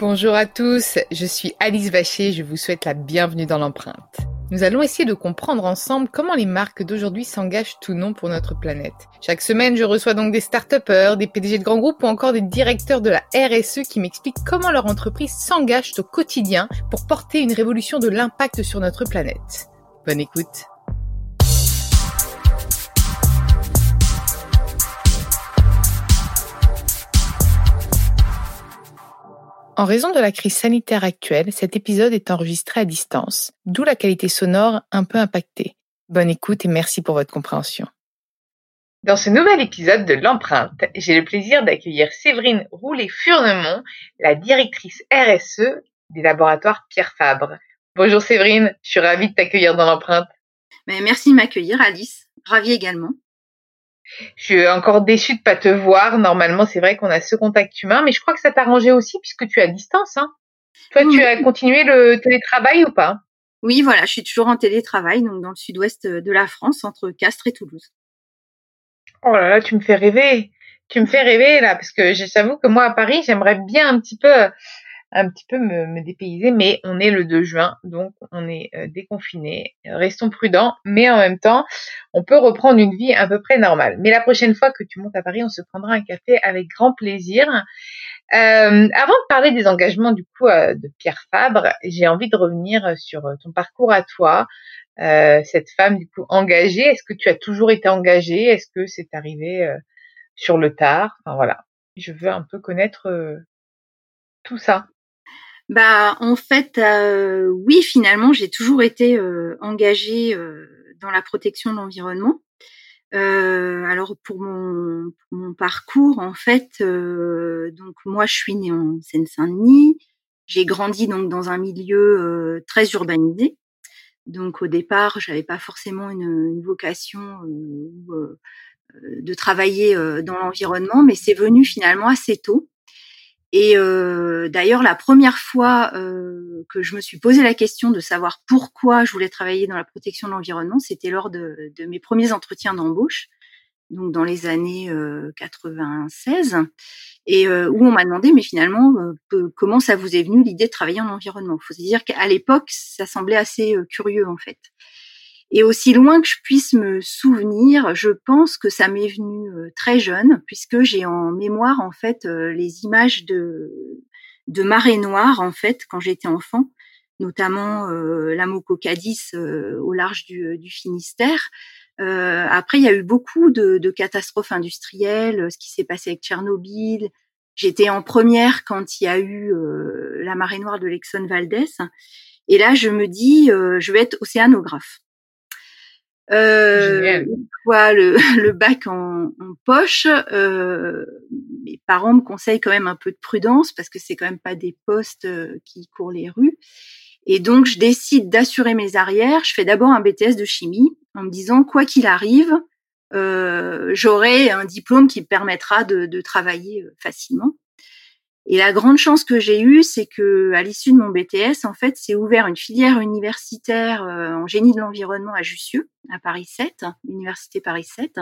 Bonjour à tous, je suis Alice Vacher, je vous souhaite la bienvenue dans l'empreinte. Nous allons essayer de comprendre ensemble comment les marques d'aujourd'hui s'engagent tout non pour notre planète. Chaque semaine, je reçois donc des start des PDG de grands groupes ou encore des directeurs de la RSE qui m'expliquent comment leur entreprise s'engage au quotidien pour porter une révolution de l'impact sur notre planète. Bonne écoute. En raison de la crise sanitaire actuelle, cet épisode est enregistré à distance, d'où la qualité sonore un peu impactée. Bonne écoute et merci pour votre compréhension. Dans ce nouvel épisode de l'empreinte, j'ai le plaisir d'accueillir Séverine Roulet-Furnemont, la directrice RSE des laboratoires Pierre Fabre. Bonjour Séverine, je suis ravie de t'accueillir dans l'empreinte. merci de m'accueillir Alice, ravie également. Je suis encore déçue de pas te voir. Normalement, c'est vrai qu'on a ce contact humain, mais je crois que ça t'a arrangé aussi puisque tu es à distance. Hein. Toi, tu as continué le télétravail ou pas? Oui, voilà, je suis toujours en télétravail, donc dans le sud-ouest de la France, entre Castres et Toulouse. Oh là là, tu me fais rêver. Tu me fais rêver là, parce que j'avoue que moi à Paris, j'aimerais bien un petit peu un petit peu me, me, dépayser, mais on est le 2 juin, donc on est euh, déconfiné. Restons prudents, mais en même temps, on peut reprendre une vie à peu près normale. Mais la prochaine fois que tu montes à Paris, on se prendra un café avec grand plaisir. Euh, avant de parler des engagements du coup euh, de Pierre Fabre, j'ai envie de revenir sur ton parcours à toi. cette femme du coup engagée, est-ce que tu as toujours été engagée? Est-ce que c'est arrivé sur le tard? Enfin voilà, je veux un peu connaître tout ça. Bah en fait euh, oui finalement j'ai toujours été euh, engagée euh, dans la protection de l'environnement. alors pour mon, mon, parcours en fait donc moi je suis née en Seine-Saint-Denis. J'ai grandi donc dans un milieu très urbanisé. Donc au départ j'avais pas forcément une, une vocation de travailler dans l'environnement, mais c'est venu finalement assez tôt. Et euh, d'ailleurs, la première fois euh, que je me suis posé la question de savoir pourquoi je voulais travailler dans la protection de l'environnement, c'était lors de, de, mes premiers entretiens d'embauche, donc dans les années euh, 96, et euh, où on m'a demandé, mais finalement, euh, comment ça vous est venu l'idée de travailler en environnement? Faut se dire qu'à l'époque, ça semblait assez curieux en fait. Et aussi loin que je puisse me souvenir, je pense que ça m'est venu euh, très jeune, puisque j'ai en mémoire en fait euh, les images de de marée noire en fait quand j'étais enfant, notamment euh, la Mococadis euh, au large du, du Finistère. Euh, après, il y a eu beaucoup de, de catastrophes industrielles, ce qui s'est passé avec Tchernobyl. J'étais en première quand il y a eu la marée noire de l'Exxon Valdez. Et là, je me dis, je vais être océanographe. Euh, fois le, le bac en, en poche, euh, mes parents me conseillent quand même un peu de prudence parce que c'est quand même pas des postes euh, qui courent les rues. Et donc je décide d'assurer mes arrières. Je fais d'abord un BTS de chimie en me disant quoi qu'il arrive, euh, j'aurai un diplôme qui me permettra de, de travailler euh, facilement. Et la grande chance que j'ai eue, c'est que à l'issue de mon BTS, en fait, c'est ouvert une filière universitaire euh, en génie de l'environnement à Jussieu, à Paris 7, université Paris 7.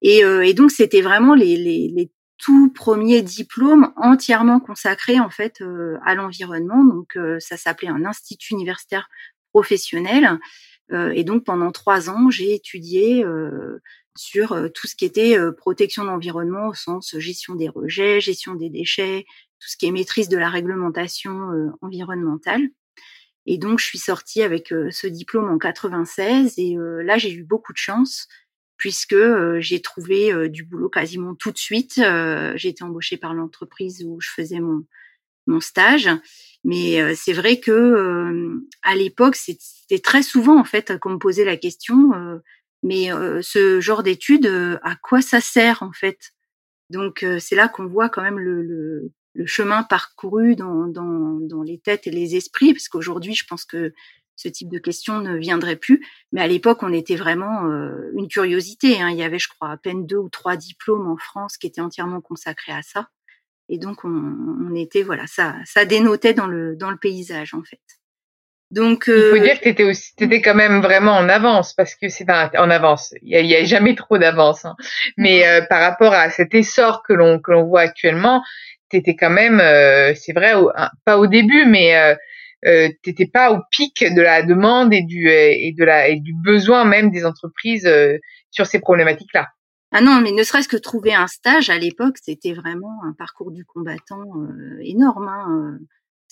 Et, euh, et donc, c'était vraiment les, les, les, tout premiers diplômes entièrement consacrés en fait euh, à l'environnement. Donc, ça s'appelait un institut universitaire professionnel. et donc, pendant trois ans, j'ai étudié sur euh, tout ce qui était euh, protection de l'environnement au sens gestion des rejets, gestion des déchets, tout ce qui est maîtrise de la réglementation euh, environnementale. Et donc, je suis sortie avec ce diplôme en 96 et là, j'ai eu beaucoup de chance puisque j'ai trouvé du boulot quasiment tout de suite. j'ai été embauchée par l'entreprise où je faisais mon, mon stage. Mais c'est vrai que à l'époque, c'était très souvent en fait qu'on me posait la question Mais ce genre d'études, à quoi ça sert en fait? Donc c'est là qu'on voit quand même le, le, le chemin parcouru dans, dans, dans, les têtes et les esprits, parce qu'aujourd'hui, je pense que ce type de questions ne viendrait plus. Mais à l'époque, on était vraiment une curiosité. Hein. Il y avait, je crois, à peine deux ou trois diplômes en France qui étaient entièrement consacrés à ça. Et donc, on, on était, voilà, ça, ça dénotait dans le, dans le paysage, en fait. Donc, il faut euh, dire que t'étais aussi, t'étais quand même vraiment en avance parce que c'est en avance. Il y a, jamais trop d'avance, hein. mais euh, par rapport à cet essor que l'on que l'on voit actuellement, t'étais quand même, euh, c'est vrai, pas au début, mais euh, t'étais pas au pic de la demande et du et de la et du besoin même des entreprises sur ces problématiques-là. Ah non, mais ne serait-ce que trouver un stage à l'époque, c'était vraiment un parcours du combattant énorme. Hein,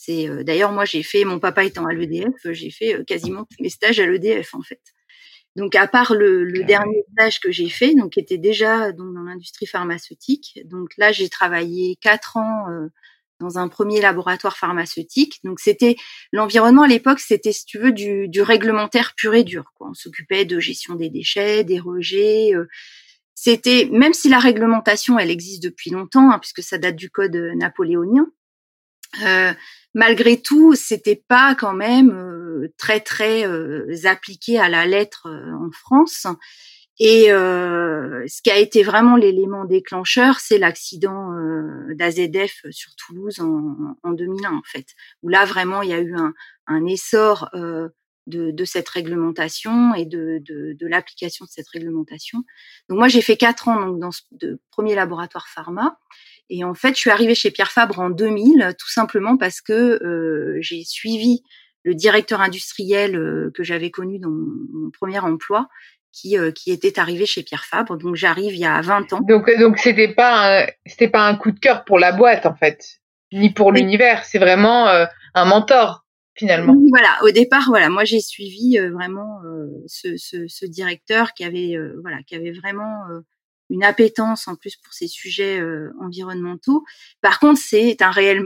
c'est euh, d'ailleurs moi j'ai fait mon papa étant à l'EDF, j'ai fait euh, quasiment tous mes stages à l'EDF en fait. Donc à part le, le dernier stage que j'ai fait, donc qui était déjà donc dans l'industrie pharmaceutique. Donc là j'ai travaillé quatre ans euh, dans un premier laboratoire pharmaceutique. Donc c'était l'environnement à l'époque, c'était si tu veux du, du, réglementaire pur et dur. Quoi. On s'occupait de gestion des déchets, des rejets. c'était même si la réglementation elle existe depuis longtemps, hein, puisque ça date du code napoléonien. Euh, malgré tout, c'était pas quand même euh, très très euh, appliqué à la lettre euh, en France. Et ce qui a été vraiment l'élément déclencheur, c'est l'accident d'AZF sur Toulouse en, en, 2001 en fait, où là vraiment il y a eu un, un essor de, de, cette réglementation et de, de, de l'application de cette réglementation. Donc moi j'ai fait quatre ans donc dans ce premier laboratoire pharma et en fait, je suis arrivée chez Pierre Fabre en 2000, tout simplement parce que euh, j'ai suivi le directeur industriel euh, que j'avais connu dans mon, premier emploi, qui, euh, qui était arrivé chez Pierre Fabre. Donc j'arrive il y a 20 ans. Donc donc c'était pas c'était pas un coup de cœur pour la boîte en fait, ni pour l'univers. C'est vraiment un mentor finalement. Oui, voilà. Au départ, voilà, moi j'ai suivi vraiment ce, ce, ce, directeur qui avait voilà qui avait vraiment une appétence en plus pour ces sujets euh, environnementaux. Par contre, c'est un réel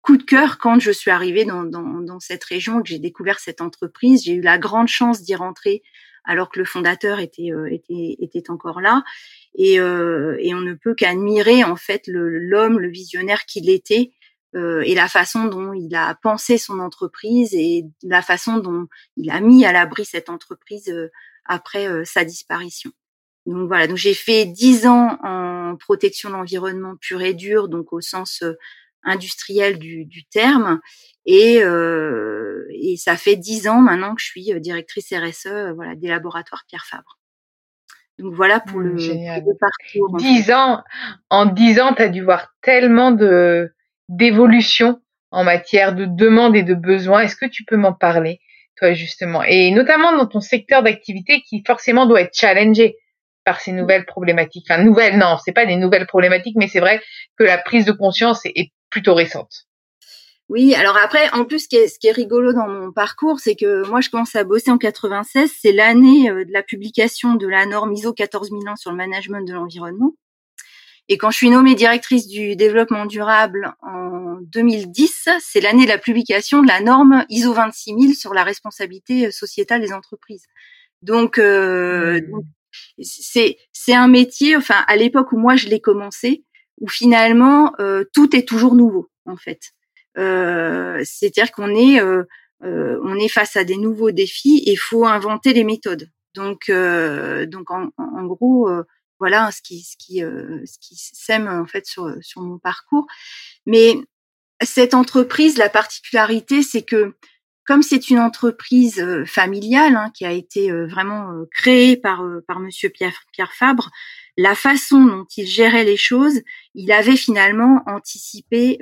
coup de cœur quand je suis arrivée dans, dans, dans cette région, que j'ai découvert cette entreprise. J'ai eu la grande chance d'y rentrer alors que le fondateur était, euh, était, était encore là. Et, euh, et on ne peut qu'admirer en fait l'homme, le, visionnaire qu'il était. Euh, et la façon dont il a pensé son entreprise et la façon dont il a mis à l'abri cette entreprise après sa disparition. Donc voilà, donc j'ai fait dix ans en protection de l'environnement pur et dur, donc au sens euh, industriel du, du terme, et, euh, et ça fait dix ans maintenant que je suis euh, directrice RSE, voilà, des laboratoires Pierre Fabre. Donc voilà pour le, mmh, parcours. Dix ans, en dix ans, tu as dû voir tellement de d'évolution en matière de demande et de besoins. Est-ce que tu peux m'en parler, toi justement, et notamment dans ton secteur d'activité qui forcément doit être challengé par ces nouvelles problématiques. Enfin, nouvelles, non, c'est pas des nouvelles problématiques, mais c'est vrai que la prise de conscience est, plutôt récente. Oui, alors après, en plus, ce qui est, ce qui est rigolo dans mon parcours, c'est que moi, je commence à bosser en 96. C'est l'année euh, de la publication de la norme ISO 14001 sur le management de l'environnement. Et quand je suis nommée directrice du développement durable en 2010, c'est l'année de la publication de la norme ISO 26000 sur la responsabilité sociétale des entreprises. Donc, euh, mmh. donc c'est c'est un métier, enfin à l'époque où moi je l'ai commencé, où finalement euh, tout est toujours nouveau en fait. Euh, C'est-à-dire qu'on est, euh, euh, on est face à des nouveaux défis et faut inventer les méthodes. Donc euh, donc en, en gros voilà ce qui ce qui ce qui sème en fait sur sur mon parcours. Mais cette entreprise, la particularité, c'est que comme c'est une entreprise euh, familiale hein, qui a été euh, vraiment euh, créée par par Monsieur Pierre, Fabre, la façon dont il gérait les choses, il avait finalement anticipé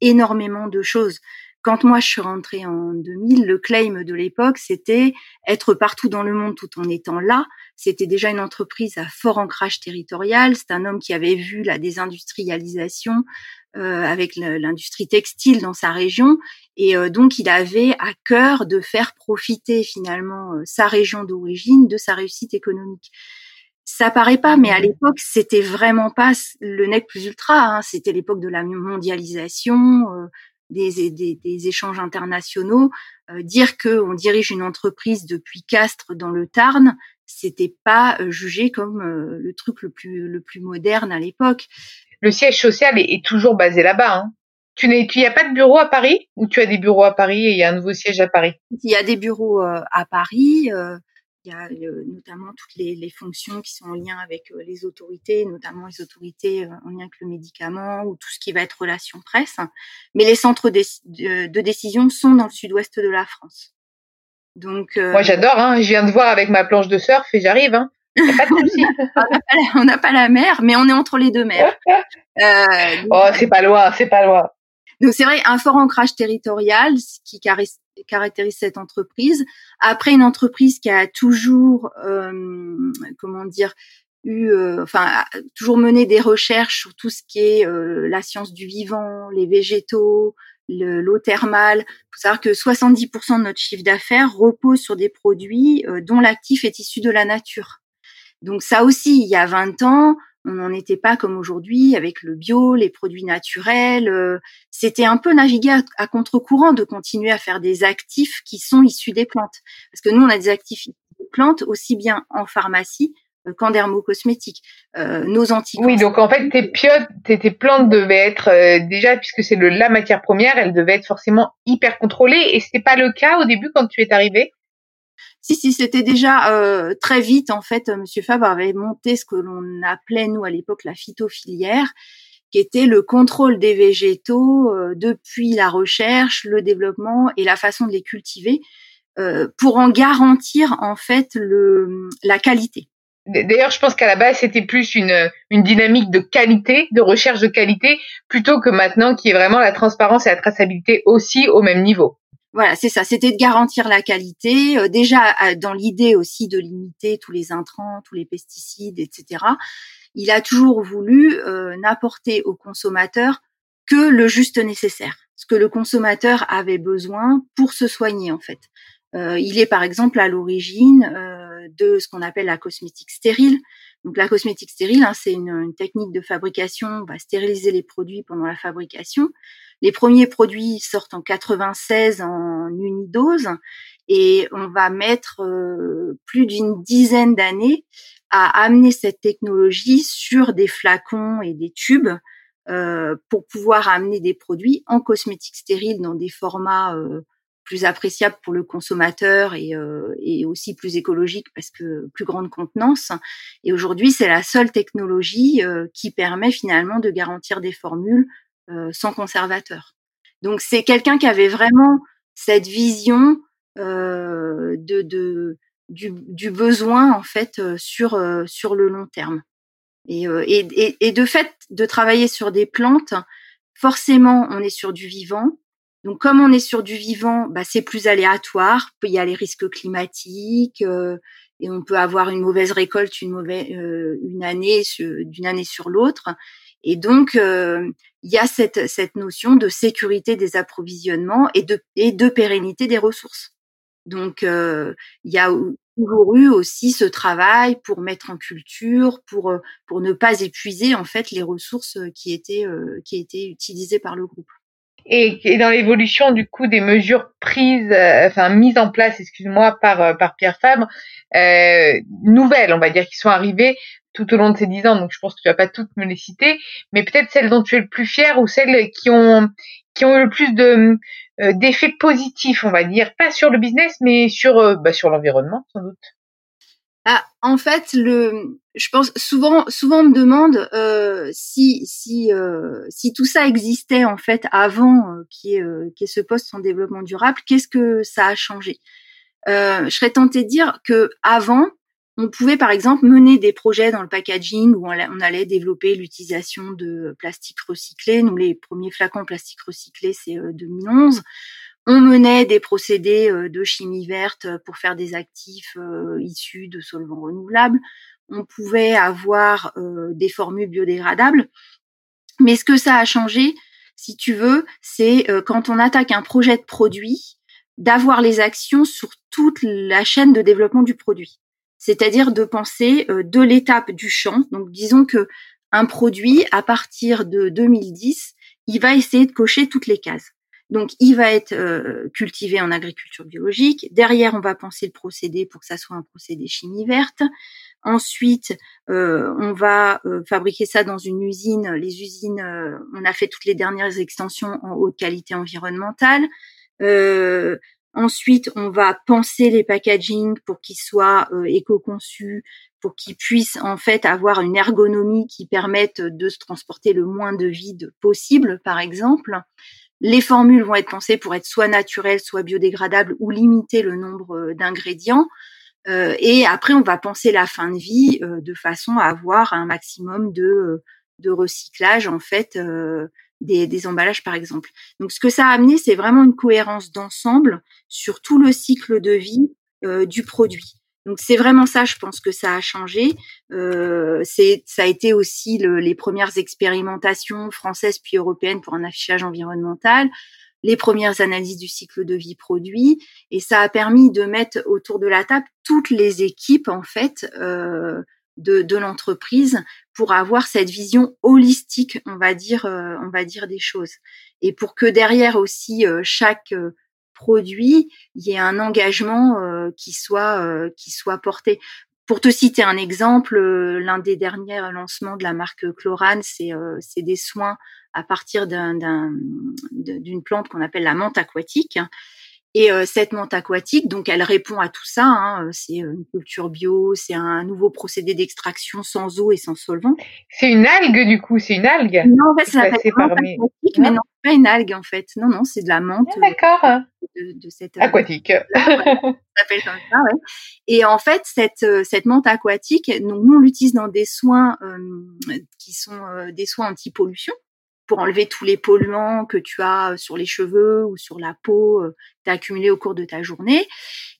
énormément de choses. Quand moi je suis rentrée en 2000, le claim de l'époque c'était être partout dans le monde tout en étant là. C'était déjà une entreprise à fort ancrage territorial. C'est un homme qui avait vu la désindustrialisation, euh, avec l'industrie textile dans sa région et euh, donc il avait à cœur de faire profiter finalement euh, sa région d'origine de sa réussite économique. Ça paraît pas, mais à mmh. l'époque c'était vraiment pas le nec plus ultra. Hein. C'était l'époque de la mondialisation, des, des, des, échanges internationaux. dire que on dirige une entreprise depuis Castres dans le Tarn, c'était pas jugé comme le truc le plus le plus moderne à l'époque. Le siège social est, toujours basé là-bas. Hein. Tu n'es, tu y a pas de bureau à Paris? Ou tu as des bureaux à Paris et il y a un nouveau siège à Paris? Il y a des bureaux à Paris. Il y a notamment toutes les, fonctions qui sont en lien avec les autorités, notamment les autorités en lien avec le médicament ou tout ce qui va être relation presse. Mais les centres de, décision sont dans le sud-ouest de la France. Donc, Moi, j'adore. Hein. Je viens de voir avec ma planche de surf et j'arrive. Hein. Pas on n'a pas, la mer, mais on est entre les deux mers. Euh, oh, c'est pas loin, c'est pas loin. Donc c'est vrai, un fort ancrage territorial qui caractérise cette entreprise. Après, une entreprise qui a toujours, euh, comment dire, eu, euh, enfin, toujours mené des recherches sur tout ce qui est euh, la science du vivant, les végétaux, l'eau thermale. Il faut savoir que 70% de notre chiffre d'affaires repose sur des produits dont l'actif est issu de la nature. Donc ça aussi, il y a 20 ans, on n'en était pas comme aujourd'hui avec le bio, les produits naturels. Euh, c'était un peu naviguer à, contre-courant de continuer à faire des actifs qui sont issus des plantes. Parce que nous, on a des actifs des plantes aussi bien en pharmacie euh, qu'en dermocosmétique. Euh, nos anticorps. Oui, donc en fait, tes, tes, tes plantes devaient être euh, déjà, puisque c'est la matière première, elles devaient être forcément hyper contrôlées. Et c'était pas le cas au début quand tu es arrivé si, si, c'était déjà euh, très vite. En fait, Monsieur Fabre avait monté ce que l'on appelait nous à l'époque la phytophilière, qui était le contrôle des végétaux euh, depuis la recherche, le développement et la façon de les cultiver, euh, pour en garantir en fait le la qualité. D'ailleurs, je pense qu'à la base, c'était plus une, une dynamique de qualité, de recherche de qualité, plutôt que maintenant qui est vraiment la transparence et la traçabilité aussi au même niveau. Voilà, c'est ça. C'était de garantir la qualité, euh, déjà dans l'idée aussi de limiter tous les intrants, tous les pesticides, etc. Il a toujours voulu euh, n'apporter au consommateur que le juste nécessaire, ce que le consommateur avait besoin pour se soigner en fait. Euh, il est par exemple à l'origine de ce qu'on appelle la cosmétique stérile. Donc la cosmétique stérile, hein, c'est une, technique de fabrication, on va stériliser les produits pendant la fabrication. Les premiers produits sortent en 96 en unidose et on va mettre euh, plus d'une dizaine d'années à amener cette technologie sur des flacons et des tubes euh, pour pouvoir amener des produits en cosmétique stérile dans des formats euh, plus appréciables pour le consommateur et, et, aussi plus écologiques parce que plus grande contenance. Et aujourd'hui, c'est la seule technologie qui permet finalement de garantir des formules euh, sans conservateur. Donc c'est quelqu'un qui avait vraiment cette vision euh, de, de du, du, besoin en fait euh, sur euh, sur le long terme. Et, et, et, de fait de travailler sur des plantes, forcément on est sur du vivant. Donc comme on est sur du vivant, bah, c'est plus aléatoire. Il y a les risques climatiques et on peut avoir une mauvaise récolte une mauvaise une année d'une année sur l'autre. Et donc, euh, il y a cette, cette notion de sécurité des approvisionnements et de, et de pérennité des ressources. Donc, euh, il y a toujours eu aussi ce travail pour mettre en culture, pour euh, pour ne pas épuiser en fait les ressources qui étaient qui étaient utilisées par le groupe. Et, et dans l'évolution du coup des mesures prises, enfin mises en place, excuse-moi, par par Pierre Fabre, euh, nouvelles, on va dire, qui sont arrivées tout au long de ces dix ans, donc je pense que tu vas pas toutes me les citer, mais peut-être celles dont tu es le plus fier ou celles qui ont qui ont eu le plus de euh, d'effets positifs, on va dire, pas sur le business, mais sur euh, bah, sur l'environnement sans doute. Ah, en fait, le, je pense souvent, souvent on me demande euh, si si euh, si tout ça existait en fait avant euh, qui est qui est ce poste en développement durable, qu'est-ce que ça a changé? Je serais tentée de dire que avant, on pouvait par exemple mener des projets dans le packaging où on allait développer l'utilisation de plastique recyclé. Nous, les premiers flacons plastique recyclé, c'est 2011. Euh, on menait des procédés euh, de chimie verte pour faire des actifs euh, issus de solvants renouvelables. On pouvait avoir des formules biodégradables. Mais ce que ça a changé, si tu veux, c'est quand on attaque un projet de produit, d'avoir les actions sur toute la chaîne de développement du produit c'est-à-dire de penser euh, de l'étape du champ. Donc disons que un produit à partir de 2010, il va essayer de cocher toutes les cases. Donc, il va être cultivé en agriculture biologique. Derrière, on va penser le procédé pour que ça soit un procédé chimie verte. Ensuite, euh, on va euh, fabriquer ça dans une usine. Les usines, euh, on a fait toutes les dernières extensions en haute qualité environnementale. ensuite, on va penser les packaging pour qu'ils soient éco-conçus, pour qu'ils puissent en fait avoir une ergonomie qui permette de se transporter le moins de vide possible, par exemple. Les formules vont être pensées pour être soit naturelles, soit biodégradables ou limiter le nombre d'ingrédients. Euh, et après, on va penser la fin de vie euh, de façon à avoir un maximum de, euh, de recyclage en fait des, des, emballages, par exemple. Donc, ce que ça a amené, c'est vraiment une cohérence d'ensemble sur tout le cycle de vie du produit. Donc c'est vraiment ça, je pense que ça a changé. Euh, c'est, ça a été aussi le, les premières expérimentations françaises puis européennes pour un affichage environnemental les premières analyses du cycle de vie produit et ça a permis de mettre autour de la table toutes les équipes en fait euh, de, de l'entreprise pour avoir cette vision holistique, on va dire, euh, on va dire des choses et pour que derrière aussi euh, chaque produit, il y ait un engagement qui soit qui soit porté. Pour te citer un exemple, l'un des derniers lancements de la marque Chlorane, c'est c'est des soins à partir d'une plante qu'on appelle la menthe aquatique. Et euh, cette menthe aquatique, donc elle répond à tout ça. Hein, c'est une culture bio, c'est un nouveau procédé d'extraction sans eau et sans solvant. C'est une algue du coup, c'est une algue. Non, en fait, ça s'appelle aquatique, mais non, pas une algue en fait. Non, non, c'est de la menthe. Ah, d'accord. De, de, cette euh, aquatique. s'appelle comme ça, ouais. Et en fait, cette euh, cette menthe aquatique, donc nous on l'utilise dans des soins qui sont des soins anti-pollution pour enlever tous les polluants que tu as euh, sur les cheveux ou sur la peau euh, tu accumulé au cours de ta journée.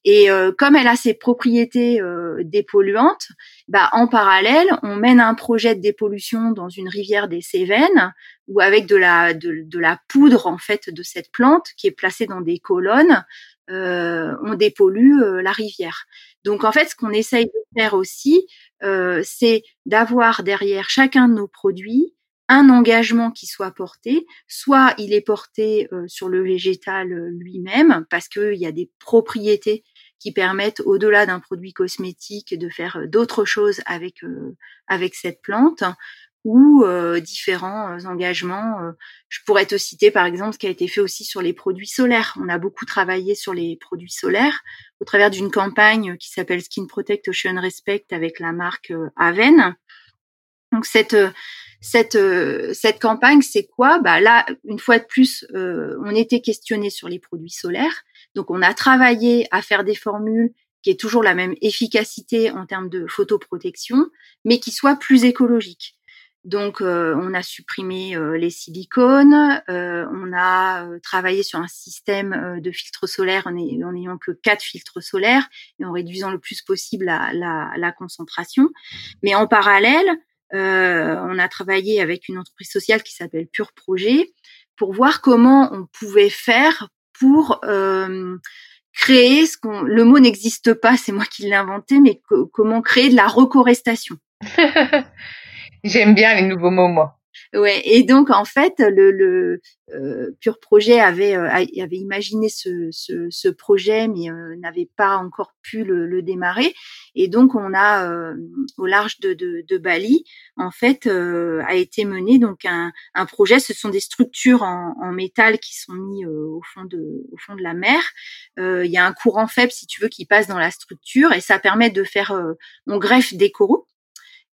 Et euh, comme elle a ses propriétés dépolluantes, bah en parallèle, on mène un projet de dépollution dans une rivière des Cévennes où avec de la de, de la poudre en fait de cette plante qui est placée dans des colonnes, on dépollue la rivière. Donc en fait, ce qu'on essaye de faire aussi, c'est d'avoir derrière chacun de nos produits un engagement qui soit porté, soit il est porté euh, sur le végétal euh, lui-même parce qu'il y a des propriétés qui permettent au-delà d'un produit cosmétique de faire euh, d'autres choses avec avec cette plante ou différents engagements. je pourrais te citer par exemple ce qui a été fait aussi sur les produits solaires. On a beaucoup travaillé sur les produits solaires au travers d'une campagne qui s'appelle Skin Protect Ocean Respect avec la marque Aven. Donc cette cette euh, cette campagne, c'est quoi? Bah là, une fois de plus, euh, on était questionné sur les produits solaires. Donc on a travaillé à faire des formules qui aient toujours la même efficacité en termes de photoprotection, mais qui soient plus écologiques. Donc, euh, on a supprimé les silicones, on a travaillé sur un système de filtres solaires en n'ayant que quatre filtres solaires et en réduisant le plus possible la, la, la concentration. Mais en parallèle, euh, on a travaillé avec une entreprise sociale qui s'appelle Pure Projet pour voir comment on pouvait faire pour euh, créer ce qu'on le mot n'existe pas, c'est moi qui l'ai inventé, mais comment créer de la recorestation. J'aime bien les nouveaux mots, moi. Ouais, et donc en fait, le, le euh, Pure Projet avait euh, avait imaginé ce, ce, ce projet, mais euh, n'avait pas encore pu le, démarrer. Et donc on a euh, au large de, de, de, Bali, en fait, a été mené donc un, un, projet. Ce sont des structures en, en métal qui sont mis au fond de au fond de la mer. Il y a un courant faible, si tu veux, qui passe dans la structure, et ça permet de faire on greffe des coraux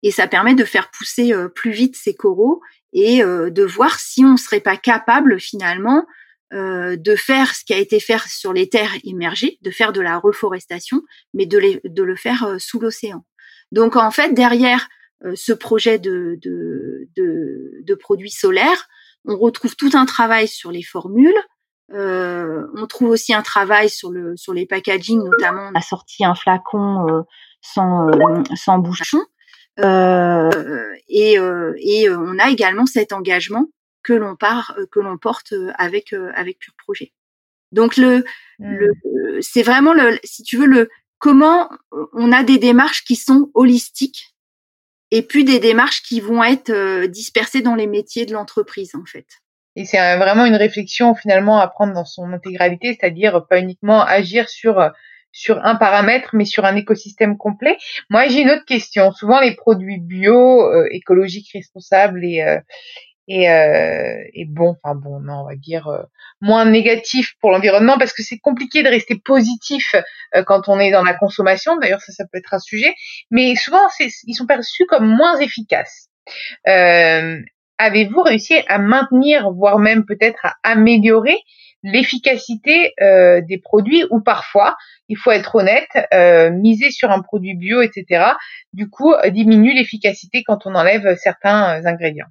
et ça permet de faire pousser plus vite ces coraux et euh, de voir si on ne serait pas capable finalement euh, de faire ce qui a été fait sur les terres immergées, de faire de la reforestation, mais de, de le faire euh, sous l'océan. Donc en fait, derrière ce projet de, de, de, de, produits solaires, on retrouve tout un travail sur les formules. Euh, on trouve aussi un travail sur le sur les packaging, notamment on a sorti un flacon sans sans bouchon. Euh, et, euh, et euh, on a également cet engagement que l'on part, que l'on porte avec avec Pure Projet. Donc le, le mmh. c'est vraiment le, si tu veux le comment on a des démarches qui sont holistiques et puis des démarches qui vont être dispersées dans les métiers de l'entreprise en fait. Et c'est vraiment une réflexion finalement à prendre dans son intégralité, c'est-à-dire pas uniquement agir sur sur un paramètre, mais sur un écosystème complet. Moi, j'ai une autre question. Souvent, les produits bio, euh, écologiques, responsables et euh, et, euh, bon, enfin bon, non, on va dire euh, moins négatif pour l'environnement parce que c'est compliqué de rester positif quand on est dans la consommation. D'ailleurs, ça, ça peut être un sujet, mais souvent, ils sont perçus comme moins efficaces. Avez-vous réussi à maintenir, voire même peut-être à améliorer l'efficacité euh, des produits ou parfois, il faut être honnête, euh, miser sur un produit bio, etc., du coup, diminue l'efficacité quand on enlève certains ingrédients?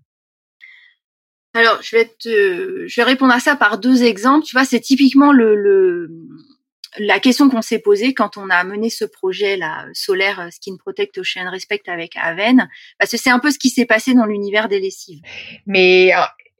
Alors, je vais, te, je vais répondre à ça par deux exemples. Tu vois, c'est typiquement le, le, la question qu'on s'est posée quand on a mené ce projet là solaire Skin Protect Ocean Respect avec Aven, parce que c'est un peu ce qui s'est passé dans l'univers des lessives. Mais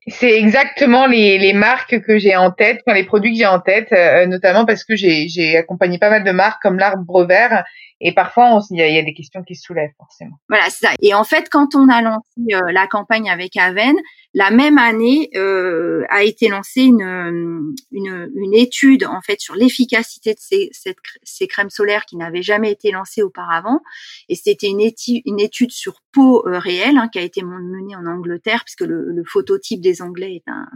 c'est exactement les, marques que j'ai en tête, enfin les produits que j'ai en tête, euh, notamment parce que j'ai accompagné pas mal de marques comme l'arbre vert et parfois il y, y, a des questions qui se soulèvent forcément. Voilà, c'est ça. Et en fait, quand on a lancé euh, la campagne avec Aven, la même année euh, a été lancée une, une, une, étude en fait sur l'efficacité de ces, cette, ces crèmes solaires qui n'avaient jamais été lancées auparavant. Et c'était une, étude, une étude sur peau euh, réelle hein, qui a été menée en Angleterre puisque le, le phototype des Anglais est un,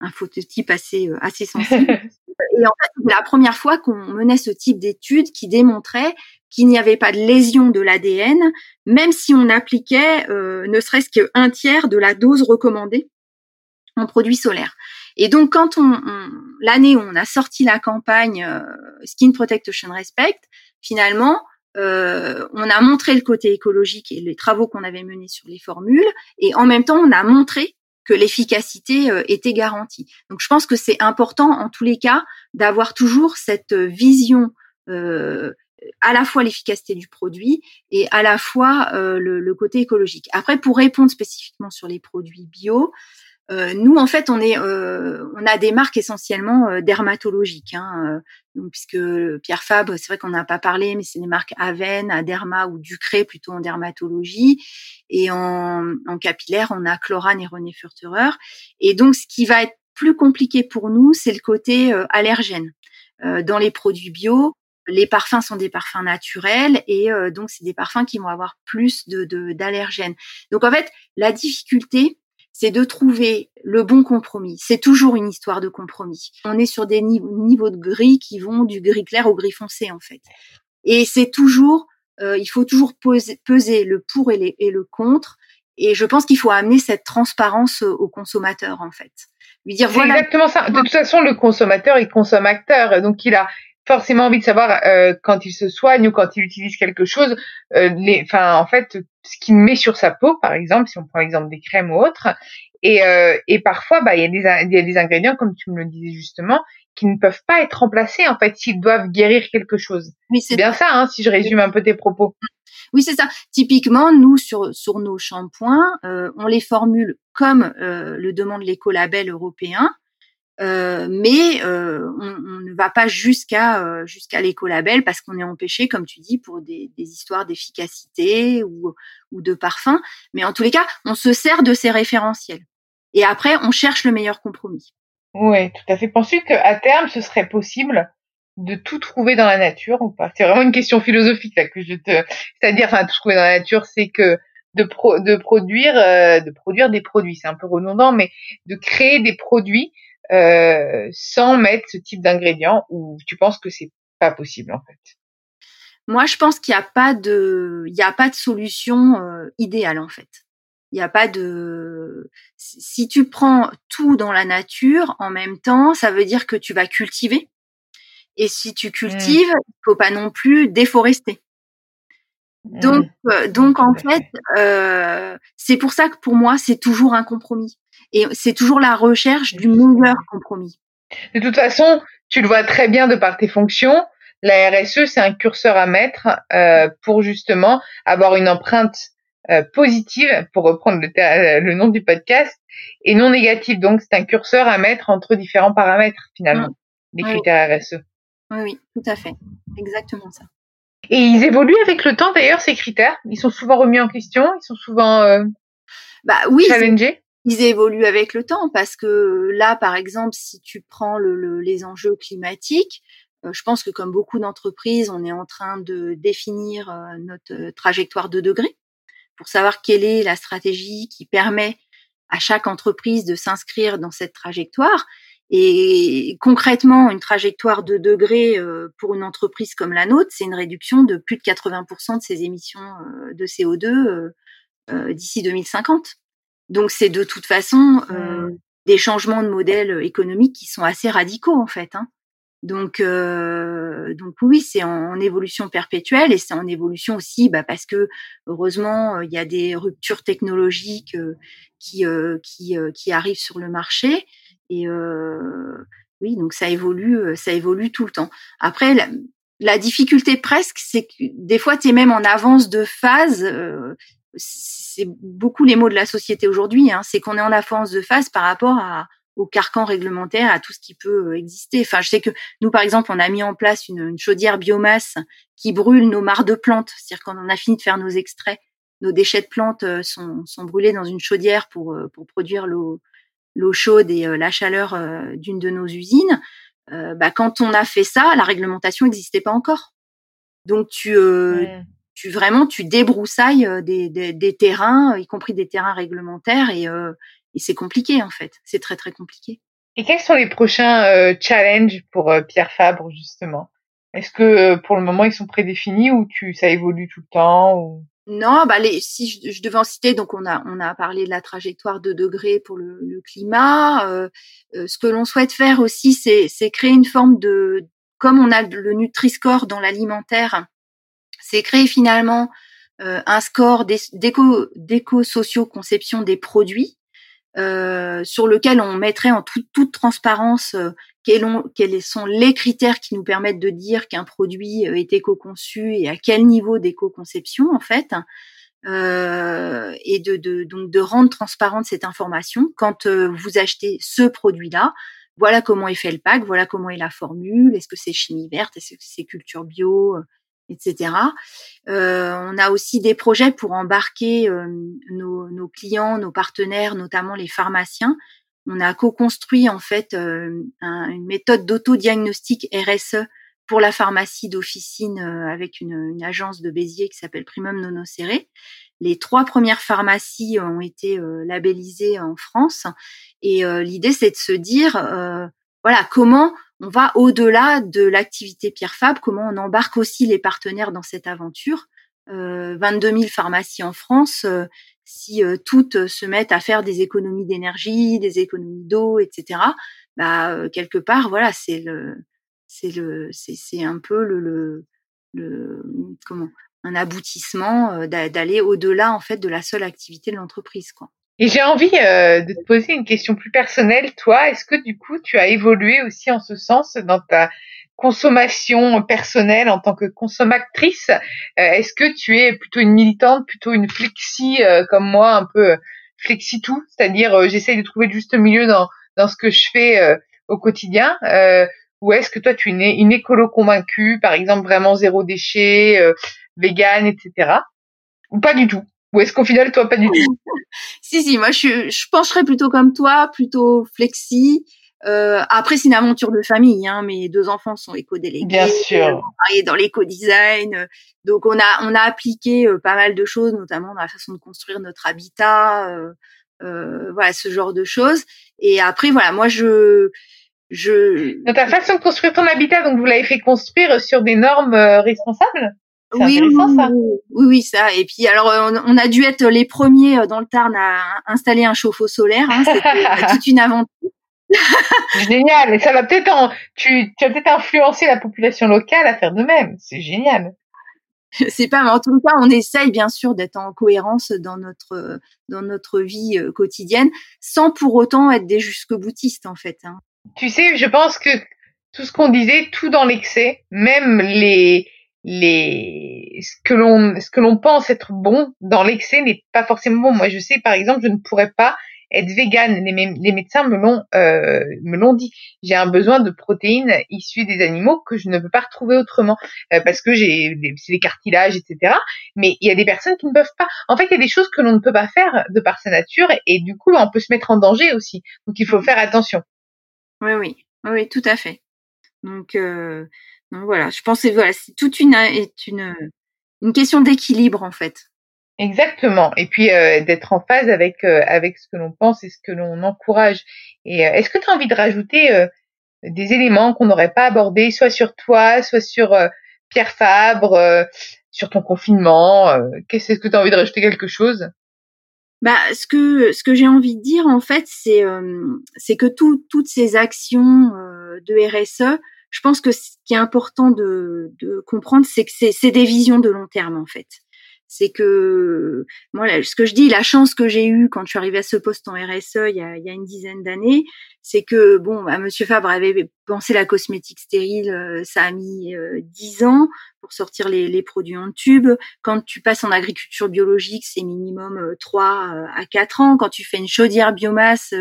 un phototype assez euh, assez sensible. et en fait, c'est la première fois qu'on menait ce type d'étude qui démontrait qu'il n'y avait pas de lésion de l'ADN, même si on appliquait euh, ne serait-ce qu'un tiers de la dose recommandée en produits solaires. Et donc, quand on, l'année où on a sorti la campagne euh, Skin Protection Respect, finalement, euh, on a montré le côté écologique et les travaux qu'on avait menés sur les formules, et en même temps, on a montré l'efficacité euh, était garantie. Donc, je pense que c'est important, en tous les cas, d'avoir toujours cette vision euh, à la fois l'efficacité du produit et à la fois euh, le, côté écologique. Après, pour répondre spécifiquement sur les produits bio, euh, nous en fait on est euh, on a des marques essentiellement dermatologiques, hein, donc, puisque Pierre Fabre, c'est vrai qu'on n'a pas parlé, mais c'est des marques Aven, Aderma ou Ducré plutôt en dermatologie, et en, en capillaire on a Chlorane et René Furterer. Et donc ce qui va être plus compliqué pour nous, c'est le côté allergène. dans les produits bio, les parfums sont des parfums naturels et euh, donc c'est des parfums qui vont avoir plus de d'allergènes. donc en fait, la difficulté, c'est de trouver le bon compromis. C'est toujours une histoire de compromis. On est sur des niveaux de gris qui vont du gris clair au gris foncé en fait. Et c'est toujours, euh, il faut toujours peser, le pour et, et, le contre. Et je pense qu'il faut amener cette transparence au consommateur en fait. Lui dire voilà. Exactement ça. De toute façon, le consommateur il consomme acteur, donc il a forcément envie de savoir euh, quand il se soigne ou quand il utilise quelque chose, euh, les, enfin en fait ce qu'il met sur sa peau, par exemple, si on prend l'exemple des crèmes ou autres, et, euh, et parfois bah il y a des y a des ingrédients comme tu me le disais justement qui ne peuvent pas être remplacés en fait s'ils doivent guérir quelque chose. Oui, c'est bien ça, hein, si je résume un peu tes propos. Oui, c'est ça. Typiquement, nous sur sur nos shampoings, on les formule comme le demande l'écolabel européen. Euh, mais euh, on, ne va pas jusqu'à euh, jusqu'à l'écolabel parce qu'on est empêché, comme tu dis, pour des, des histoires d'efficacité ou, ou de parfum. Mais en tous les cas, on se sert de ces référentiels. Et après, on cherche le meilleur compromis. Oui, tout à fait. Penses-tu qu'à terme, ce serait possible de tout trouver dans la nature ou pas? C'est vraiment une question philosophique là que je te. C'est-à-dire, enfin, tout trouver dans la nature, c'est que de, pro... de produire, de produire des produits. C'est un peu redondant, mais de créer des produits euh, sans mettre ce type d'ingrédients ou tu penses que c'est pas possible en fait Moi, je pense qu'il n'y a pas de, il y a pas de solution euh, idéale en fait. Il n'y a pas de. Si tu prends tout dans la nature en même temps, ça veut dire que tu vas cultiver. Et si tu cultives, mmh. il faut pas non plus déforester. Donc, mmh. euh, donc en fait, euh, c'est pour ça que pour moi, c'est toujours un compromis. Et c'est toujours la recherche du meilleur compromis. De toute façon, tu le vois très bien de par tes fonctions. La RSE, c'est un curseur à mettre euh, pour justement avoir une empreinte euh, positive, pour reprendre le, euh, le, nom du podcast, et non négative. Donc, c'est un curseur à mettre entre différents paramètres, finalement, mmh. les critères RSE. Oui, oui, tout à fait. Exactement ça. Et ils évoluent avec le temps, d'ailleurs, ces critères. Ils sont souvent remis en question, ils sont souvent euh, bah, oui, challengés. Ils évoluent avec le temps parce que là, par exemple, si tu prends le, les enjeux climatiques, euh, je pense que comme beaucoup d'entreprises, on est en train de définir euh, notre euh, trajectoire de degrés pour savoir quelle est la stratégie qui permet à chaque entreprise de s'inscrire dans cette trajectoire. Et concrètement, une trajectoire de degrés pour une entreprise comme la nôtre, c'est une réduction de plus de 80% de ses émissions de CO2 d'ici 2050. Donc c'est de toute façon euh, des changements de modèle économique qui sont assez radicaux en fait. Hein. Donc, euh, donc oui, c'est en, évolution perpétuelle et c'est en évolution aussi bah, parce que heureusement euh, il y a des ruptures technologiques qui qui qui arrivent sur le marché et oui, donc ça évolue, ça évolue tout le temps. Après, la, la difficulté presque, c'est que des fois tu es même en avance de phase c'est beaucoup les mots de la société aujourd'hui, hein, c'est qu'on est en avance de phase par rapport à, au carcan réglementaire, à tout ce qui peut euh, exister. Enfin, je sais que nous, par exemple, on a mis en place une, chaudière biomasse qui brûle nos mares de plantes. C'est-à-dire quand on a fini de faire nos extraits, nos déchets de plantes euh, sont, sont brûlés dans une chaudière pour, euh, pour produire l'eau l'eau chaude et la chaleur d'une de nos usines. bah, quand on a fait ça, la réglementation n'existait pas encore. Donc tu, tu vraiment tu débroussailles euh, des, des, terrains, y compris des terrains réglementaires, et, euh, et c'est compliqué en fait. C'est très très compliqué. Et quels sont les prochains euh, challenges pour Pierre Fabre justement? Est-ce que pour le moment ils sont prédéfinis ou tu ça évolue tout le temps ou... Non, bah les, si je, devais en citer, donc on a on a parlé de la trajectoire de degrés pour le, le climat. ce que l'on souhaite faire aussi, c'est c'est créer une forme de comme on a le Nutri-Score dans l'alimentaire, c'est créer finalement euh, un score d'éco-socio-conception des produits euh, sur lequel on mettrait en toute transparence euh, quels, sont les critères qui nous permettent de dire qu'un produit est éco-conçu et à quel niveau d'éco-conception en fait. Et de, de, donc de rendre transparente cette information quand vous achetez ce produit-là. Voilà comment est fait le pack, voilà comment est la formule. Est-ce que c'est chimie verte, est-ce que c'est culture bio, etc. Euh, on a aussi des projets pour embarquer euh, nos, clients, nos partenaires, notamment les pharmaciens. On a co-construit en fait euh, une méthode d'autodiagnostic RSE pour la pharmacie d'officine avec une, agence de Béziers qui s'appelle Primum Nonocéré. Les trois premières pharmacies ont été labellisées en France et l'idée c'est de se dire voilà comment on va au-delà de l'activité Pierre Fab, comment on embarque aussi les partenaires dans cette aventure. Euh, 22 000 pharmacies en France, euh, si euh, toutes se mettent à faire des économies d'énergie, des économies d'eau, etc. Bah euh, quelque part, voilà, c'est le, c'est le, c'est un peu le, comment, un aboutissement d'aller au-delà en fait de la seule activité de l'entreprise. Et j'ai envie euh, de te poser une question plus personnelle. Toi, est-ce que du coup, tu as évolué aussi en ce sens dans ta consommation personnelle en tant que consommatrice? Euh, Est-ce que tu es plutôt une militante, plutôt une flexi euh, comme moi, un peu flexi tout? C'est-à-dire, j'essaye de trouver le juste milieu dans, dans ce que je fais au quotidien ou est-ce que toi, tu es une, écolo convaincue, par exemple vraiment zéro déchet, vegan, etc. Ou pas du tout? Ou est-ce qu'au final, toi, pas du tout? Si, si, moi, je, je pencherais plutôt comme toi, plutôt flexi. Euh, après, c'est une aventure de famille. Hein, mes deux enfants sont éco-délégués. Bien sûr. Et dans l'éco-design. Donc, on a, on a appliqué euh, pas mal de choses, notamment dans la façon de construire notre habitat. Euh, euh, voilà, ce genre de choses. Et après, voilà, moi, je... je... Dans ta façon de construire ton habitat, donc vous l'avez fait construire sur des normes euh, responsables? Oui, oui, ça. oui, oui, ça. Et puis, alors, on, a dû être les premiers euh, dans le Tarn à installer un chauffe-eau solaire. Hein, C'était euh, toute une aventure. génial. Et ça va peut-être en, tu, tu as peut-être influencé la population locale à faire de même. C'est génial. Je sais pas, mais en tout cas, on essaye bien sûr d'être en cohérence dans notre dans notre vie euh, quotidienne, sans pour autant être des jusque-boutistes en fait. Hein. Tu sais, je pense que tout ce qu'on disait, tout dans l'excès, même les les ce que l'on ce que l'on pense être bon dans l'excès n'est pas forcément bon. Moi, je sais par exemple, je ne pourrais pas être végane. Les, médecins me l'ont euh, me l'ont dit. J'ai un besoin de protéines issues des animaux que je ne peux pas retrouver autrement euh, parce que j'ai c'est les cartilages, etc. Mais il y a des personnes qui ne peuvent pas. En fait, il y a des choses que l'on ne peut pas faire de par sa nature et, du coup, on peut se mettre en danger aussi. Donc, il faut faire attention. Oui, oui, oui, tout à fait. Donc, euh, donc voilà, je pense que voilà, c'est toute une est une une question d'équilibre en fait. Exactement. Et puis euh, d'être en phase avec euh, avec ce que l'on pense et ce que l'on encourage. Et euh, est-ce que tu as envie de rajouter des éléments qu'on n'aurait pas abordés, soit sur toi, soit sur Pierre Fabre, sur ton confinement Qu'est-ce que tu as envie de rajouter quelque chose? Bah, ce que ce que j'ai envie de dire en fait, c'est c'est que tout, toutes ces actions de RSE, je pense que ce qui est important de, de comprendre, c'est que c'est des visions de long terme en fait. C'est que moi ce que je dis la chance que j'ai eue quand je suis arrivée à ce poste en RSE il y a, il y a une dizaine d'années c'est que bon bah, monsieur Fabre avait pensé la cosmétique stérile euh, ça a mis euh, dix ans pour sortir les, les, produits en tube. Quand tu passes en agriculture biologique c'est minimum euh, trois à quatre ans. Quand tu fais une chaudière biomasse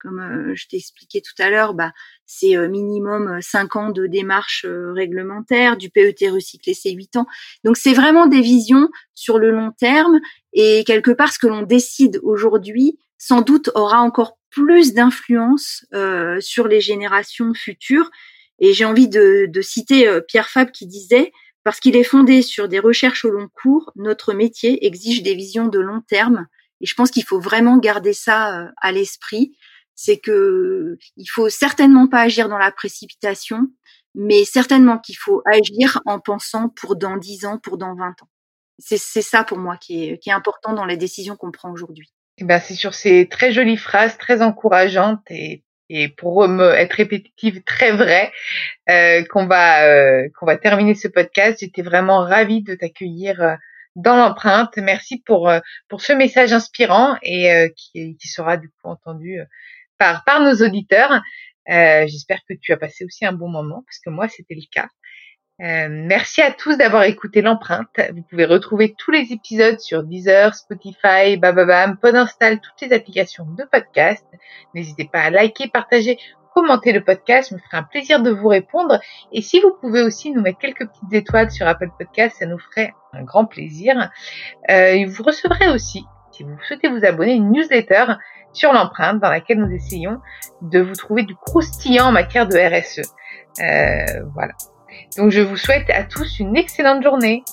comme euh, je t'ai expliqué tout à l'heure, bah, c'est euh, minimum 5 euh, ans de démarche réglementaire, du PET recyclé c'est 8 ans. Donc c'est vraiment des visions sur le long terme et quelque part ce que l'on décide aujourd'hui sans doute aura encore plus d'influence euh, sur les générations futures. Et j'ai envie de, de citer Pierre Fabre qui disait parce qu'il est fondé sur des recherches au long cours, notre métier exige des visions de long terme. Et je pense qu'il faut vraiment garder ça à l'esprit c'est que il faut certainement pas agir dans la précipitation, mais certainement qu'il faut agir en pensant pour dans 10 ans, pour dans 20 ans. C'est ça pour moi qui est, qui est important dans les décisions qu'on prend aujourd'hui. Eh ben, c'est sur ces très jolies phrases, très encourageantes et, et pour être répétitive, très vraies, euh, qu'on va euh, qu'on va terminer ce podcast. J'étais vraiment ravie de t'accueillir euh, dans l'empreinte. Merci pour pour ce message inspirant et qui, qui sera du coup entendu par, par nos auditeurs. Euh, J'espère que tu as passé aussi un bon moment, parce que moi, c'était le cas. Euh, merci à tous d'avoir écouté l'empreinte. Vous pouvez retrouver tous les épisodes sur Deezer, Spotify, Bababam, Podinstall, toutes les applications de podcast. N'hésitez pas à liker, partager, commenter le podcast. Ça me ferait un plaisir de vous répondre. Et si vous pouvez aussi nous mettre quelques petites étoiles sur Apple Podcast, ça nous ferait un grand plaisir. Euh, vous recevrez aussi, si vous souhaitez vous abonner, une newsletter sur l'empreinte dans laquelle nous essayons de vous trouver du croustillant en matière de RSE. Euh, voilà. Donc je vous souhaite à tous une excellente journée.